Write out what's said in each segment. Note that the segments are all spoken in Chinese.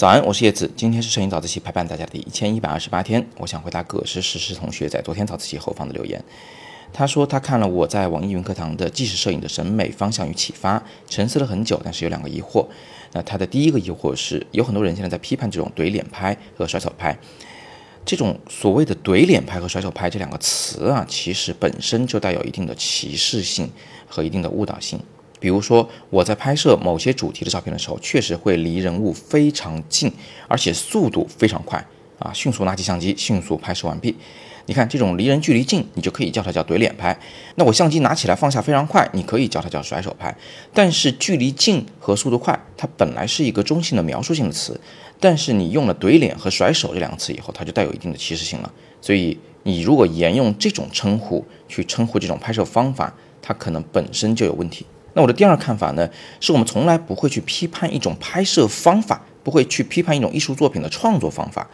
早安，我是叶子，今天是摄影早自习陪伴大家的第一千一百二十八天。我想回答葛诗诗诗同学在昨天早自习后方的留言。他说他看了我在网易云课堂的纪实摄影的审美方向与启发，沉思了很久，但是有两个疑惑。那他的第一个疑惑是，有很多人现在在批判这种怼脸拍和甩手拍。这种所谓的怼脸拍和甩手拍这两个词啊，其实本身就带有一定的歧视性和一定的误导性。比如说，我在拍摄某些主题的照片的时候，确实会离人物非常近，而且速度非常快啊，迅速拿起相机，迅速拍摄完毕。你看这种离人距离近，你就可以叫它叫怼脸拍。那我相机拿起来放下非常快，你可以叫它叫甩手拍。但是距离近和速度快，它本来是一个中性的描述性的词，但是你用了怼脸和甩手这两个词以后，它就带有一定的歧视性了。所以你如果沿用这种称呼去称呼这种拍摄方法，它可能本身就有问题。那我的第二看法呢，是我们从来不会去批判一种拍摄方法，不会去批判一种艺术作品的创作方法。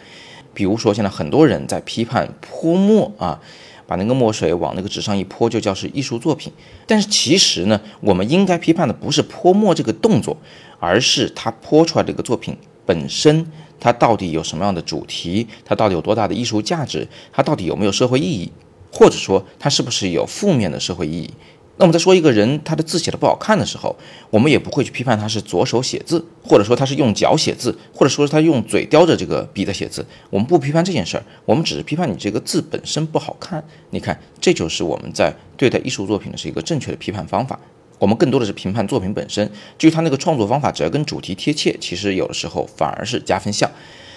比如说，现在很多人在批判泼墨啊，把那个墨水往那个纸上一泼，就叫是艺术作品。但是其实呢，我们应该批判的不是泼墨这个动作，而是它泼出来这个作品本身，它到底有什么样的主题，它到底有多大的艺术价值，它到底有没有社会意义，或者说它是不是有负面的社会意义。那我们在说一个人他的字写的不好看的时候，我们也不会去批判他是左手写字，或者说他是用脚写字，或者说是他用嘴叼着这个笔在写字。我们不批判这件事儿，我们只是批判你这个字本身不好看。你看，这就是我们在对待艺术作品的是一个正确的批判方法。我们更多的是评判作品本身，至于他那个创作方法，只要跟主题贴切，其实有的时候反而是加分项。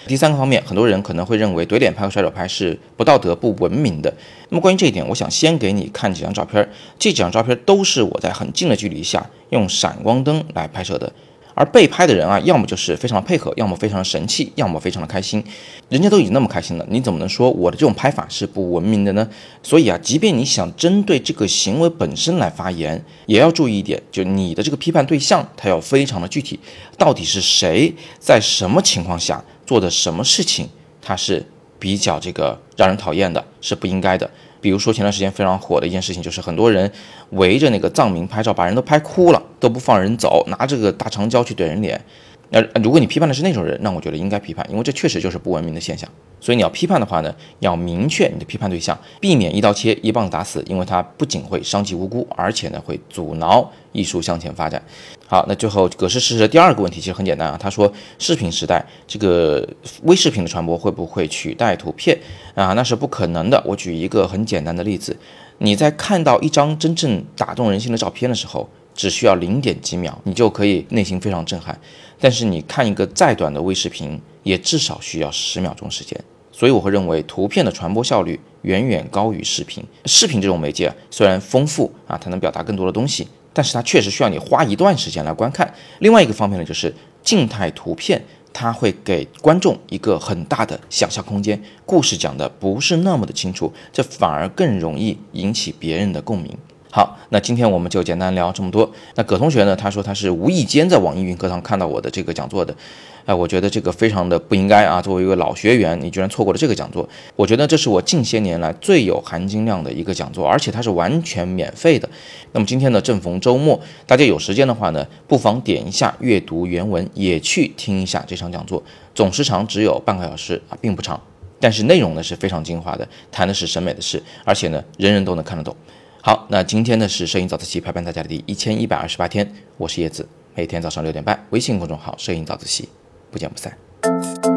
第三个方面，很多人可能会认为怼脸拍和甩手拍是不道德、不文明的。那么关于这一点，我想先给你看几张照片。这几张照片都是我在很近的距离下用闪光灯来拍摄的。而被拍的人啊，要么就是非常的配合，要么非常的神气，要么非常的开心。人家都已经那么开心了，你怎么能说我的这种拍法是不文明的呢？所以啊，即便你想针对这个行为本身来发言，也要注意一点，就你的这个批判对象，他要非常的具体，到底是谁，在什么情况下。做的什么事情，他是比较这个让人讨厌的，是不应该的。比如说前段时间非常火的一件事情，就是很多人围着那个藏民拍照，把人都拍哭了，都不放人走，拿这个大长焦去怼人脸。那如果你批判的是那种人，那我觉得应该批判，因为这确实就是不文明的现象。所以你要批判的话呢，要明确你的批判对象，避免一刀切、一棒子打死，因为它不仅会伤及无辜，而且呢会阻挠艺术向前发展。好，那最后葛氏事实的第二个问题其实很简单啊，他说视频时代这个微视频的传播会不会取代图片啊？那是不可能的。我举一个很简单的例子，你在看到一张真正打动人心的照片的时候。只需要零点几秒，你就可以内心非常震撼。但是你看一个再短的微视频，也至少需要十秒钟时间。所以我会认为，图片的传播效率远远高于视频。视频这种媒介虽然丰富啊，它能表达更多的东西，但是它确实需要你花一段时间来观看。另外一个方面呢，就是静态图片，它会给观众一个很大的想象空间，故事讲的不是那么的清楚，这反而更容易引起别人的共鸣。好，那今天我们就简单聊这么多。那葛同学呢？他说他是无意间在网易云课堂看到我的这个讲座的，哎，我觉得这个非常的不应该啊！作为一个老学员，你居然错过了这个讲座。我觉得这是我近些年来最有含金量的一个讲座，而且它是完全免费的。那么今天呢，正逢周末，大家有时间的话呢，不妨点一下阅读原文，也去听一下这场讲座。总时长只有半个小时啊，并不长，但是内容呢是非常精华的，谈的是审美的事，而且呢，人人都能看得懂。好，那今天呢是摄影早自习陪伴大家的第一千一百二十八天，我是叶子，每天早上六点半，微信公众号“摄影早自习”，不见不散。